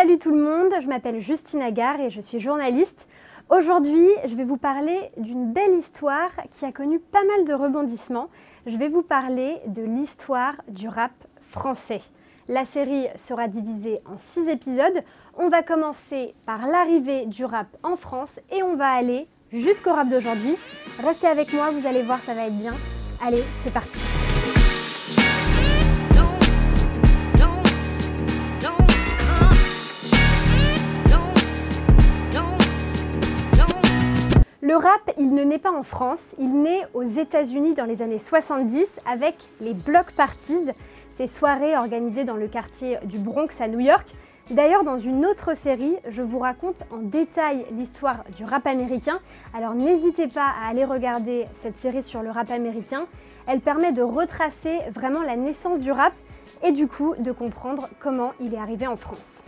Salut tout le monde, je m'appelle Justine Agar et je suis journaliste. Aujourd'hui, je vais vous parler d'une belle histoire qui a connu pas mal de rebondissements. Je vais vous parler de l'histoire du rap français. La série sera divisée en six épisodes. On va commencer par l'arrivée du rap en France et on va aller jusqu'au rap d'aujourd'hui. Restez avec moi, vous allez voir, ça va être bien. Allez, c'est parti. Rap, il ne naît pas en France, il naît aux États-Unis dans les années 70 avec les block parties, ces soirées organisées dans le quartier du Bronx à New York. D'ailleurs, dans une autre série, je vous raconte en détail l'histoire du rap américain. Alors n'hésitez pas à aller regarder cette série sur le rap américain. Elle permet de retracer vraiment la naissance du rap et du coup de comprendre comment il est arrivé en France.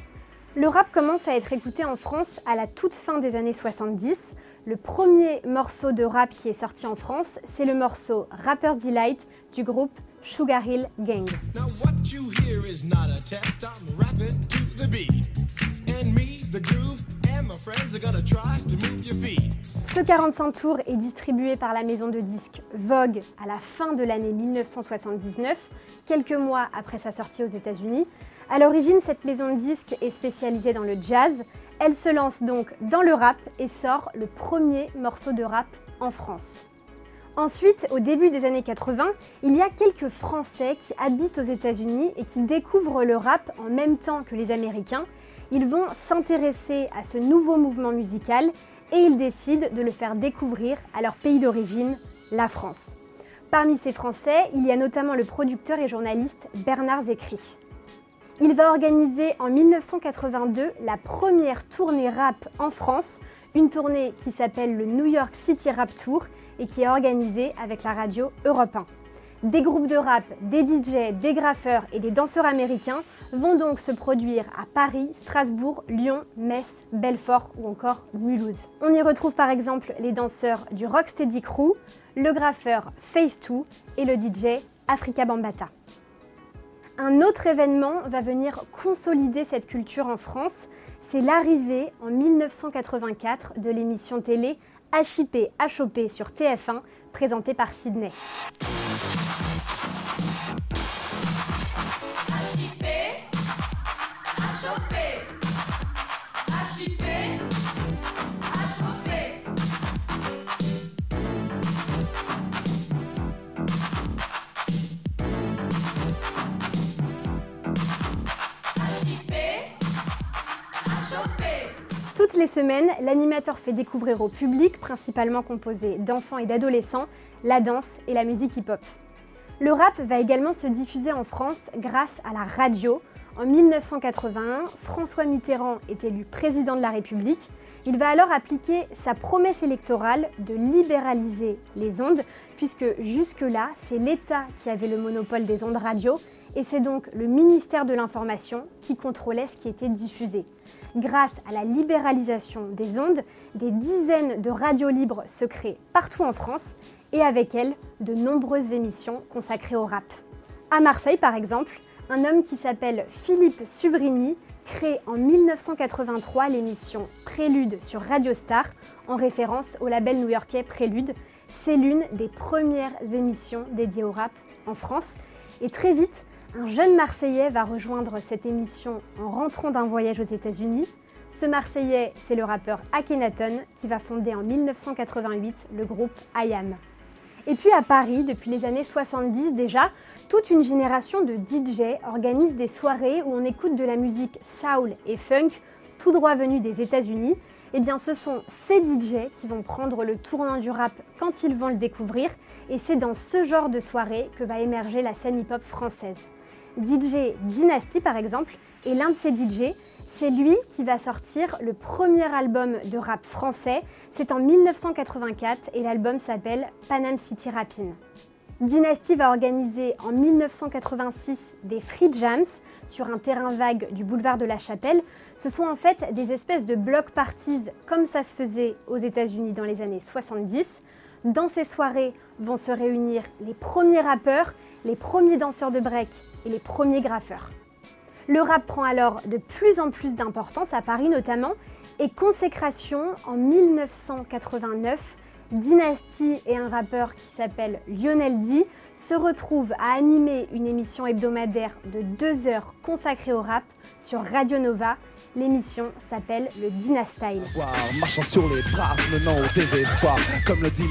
Le rap commence à être écouté en France à la toute fin des années 70. Le premier morceau de rap qui est sorti en France, c'est le morceau Rapper's Delight du groupe Sugar Hill Gang. Ce 45 tours est distribué par la maison de disques Vogue à la fin de l'année 1979, quelques mois après sa sortie aux États-Unis. À l'origine, cette maison de disques est spécialisée dans le jazz elle se lance donc dans le rap et sort le premier morceau de rap en France. Ensuite, au début des années 80, il y a quelques Français qui habitent aux États-Unis et qui découvrent le rap en même temps que les Américains. Ils vont s'intéresser à ce nouveau mouvement musical et ils décident de le faire découvrir à leur pays d'origine, la France. Parmi ces Français, il y a notamment le producteur et journaliste Bernard Zécry. Il va organiser en 1982 la première tournée rap en France, une tournée qui s'appelle le New York City Rap Tour et qui est organisée avec la radio Europe 1. Des groupes de rap, des DJ, des graffeurs et des danseurs américains vont donc se produire à Paris, Strasbourg, Lyon, Metz, Belfort ou encore Mulhouse. On y retrouve par exemple les danseurs du Rocksteady Crew, le graffeur Face 2 et le DJ Africa Bambata. Un autre événement va venir consolider cette culture en France, c'est l'arrivée en 1984 de l'émission télé HIP HOP sur TF1 présentée par Sydney. Les semaines, l'animateur fait découvrir au public, principalement composé d'enfants et d'adolescents, la danse et la musique hip-hop. Le rap va également se diffuser en France grâce à la radio. En 1981, François Mitterrand est élu président de la République. Il va alors appliquer sa promesse électorale de libéraliser les ondes, puisque jusque-là, c'est l'État qui avait le monopole des ondes radio et c'est donc le ministère de l'Information qui contrôlait ce qui était diffusé. Grâce à la libéralisation des ondes, des dizaines de radios libres se créent partout en France et avec elles, de nombreuses émissions consacrées au rap. À Marseille, par exemple, un homme qui s'appelle Philippe Subrini crée en 1983 l'émission Prélude sur Radio Star en référence au label new-yorkais Prélude. C'est l'une des premières émissions dédiées au rap en France et très vite, un jeune Marseillais va rejoindre cette émission en rentrant d'un voyage aux États-Unis. Ce Marseillais, c'est le rappeur Akhenaton qui va fonder en 1988 le groupe IAM. Et puis à Paris, depuis les années 70 déjà, toute une génération de DJ organise des soirées où on écoute de la musique soul et funk, tout droit venu des États-Unis. Eh bien, ce sont ces DJ qui vont prendre le tournant du rap quand ils vont le découvrir, et c'est dans ce genre de soirée que va émerger la scène hip-hop française. DJ Dynasty par exemple, et l'un de ces DJ, c'est lui qui va sortir le premier album de rap français. C'est en 1984 et l'album s'appelle Panam City Rappin'. Dynasty va organiser en 1986 des free jams sur un terrain vague du boulevard de la Chapelle. Ce sont en fait des espèces de block parties comme ça se faisait aux États-Unis dans les années 70. Dans ces soirées vont se réunir les premiers rappeurs, les premiers danseurs de break et les premiers graffeurs. Le rap prend alors de plus en plus d'importance, à Paris notamment, et consécration en 1989. Dynasty et un rappeur qui s'appelle Lionel D se retrouvent à animer une émission hebdomadaire de deux heures consacrée au rap sur Radio Nova. L'émission s'appelle le Dynastyle. Marchant sur les traces menant au désespoir, comme le dit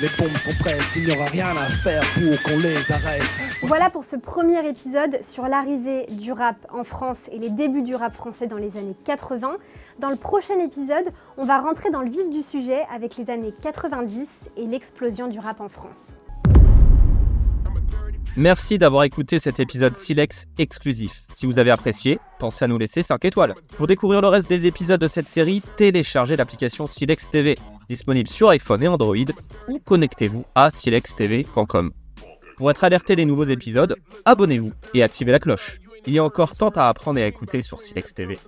les bombes sont prêtes, il n'y aura rien à faire pour qu'on les arrête. Voilà pour ce premier épisode sur l'arrivée du rap en France et les débuts du rap français dans les années 80. Dans le prochain épisode, on va rentrer dans le vif du sujet avec les années 90 et l'explosion du rap en France. Merci d'avoir écouté cet épisode Silex exclusif. Si vous avez apprécié, pensez à nous laisser 5 étoiles. Pour découvrir le reste des épisodes de cette série, téléchargez l'application Silex TV, disponible sur iPhone et Android, ou connectez-vous à silextv.com. Pour être alerté des nouveaux épisodes, abonnez-vous et activez la cloche. Il y a encore tant à apprendre et à écouter sur Silex TV.